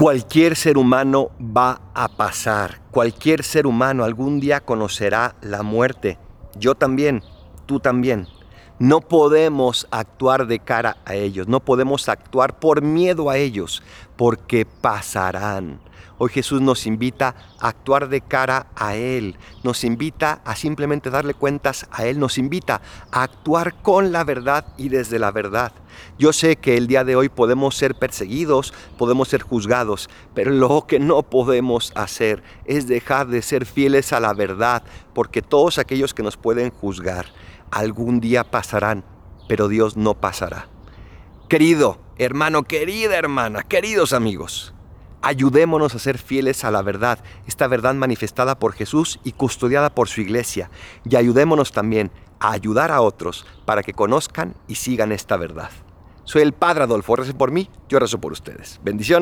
Cualquier ser humano va a pasar. Cualquier ser humano algún día conocerá la muerte. Yo también, tú también. No podemos actuar de cara a ellos, no podemos actuar por miedo a ellos, porque pasarán. Hoy Jesús nos invita a actuar de cara a Él, nos invita a simplemente darle cuentas a Él, nos invita a actuar con la verdad y desde la verdad. Yo sé que el día de hoy podemos ser perseguidos, podemos ser juzgados, pero lo que no podemos hacer es dejar de ser fieles a la verdad, porque todos aquellos que nos pueden juzgar algún día pasarán, pero Dios no pasará. Querido hermano, querida hermana, queridos amigos, Ayudémonos a ser fieles a la verdad, esta verdad manifestada por Jesús y custodiada por su iglesia. Y ayudémonos también a ayudar a otros para que conozcan y sigan esta verdad. Soy el Padre Adolfo, recen por mí, yo rezo por ustedes. Bendiciones.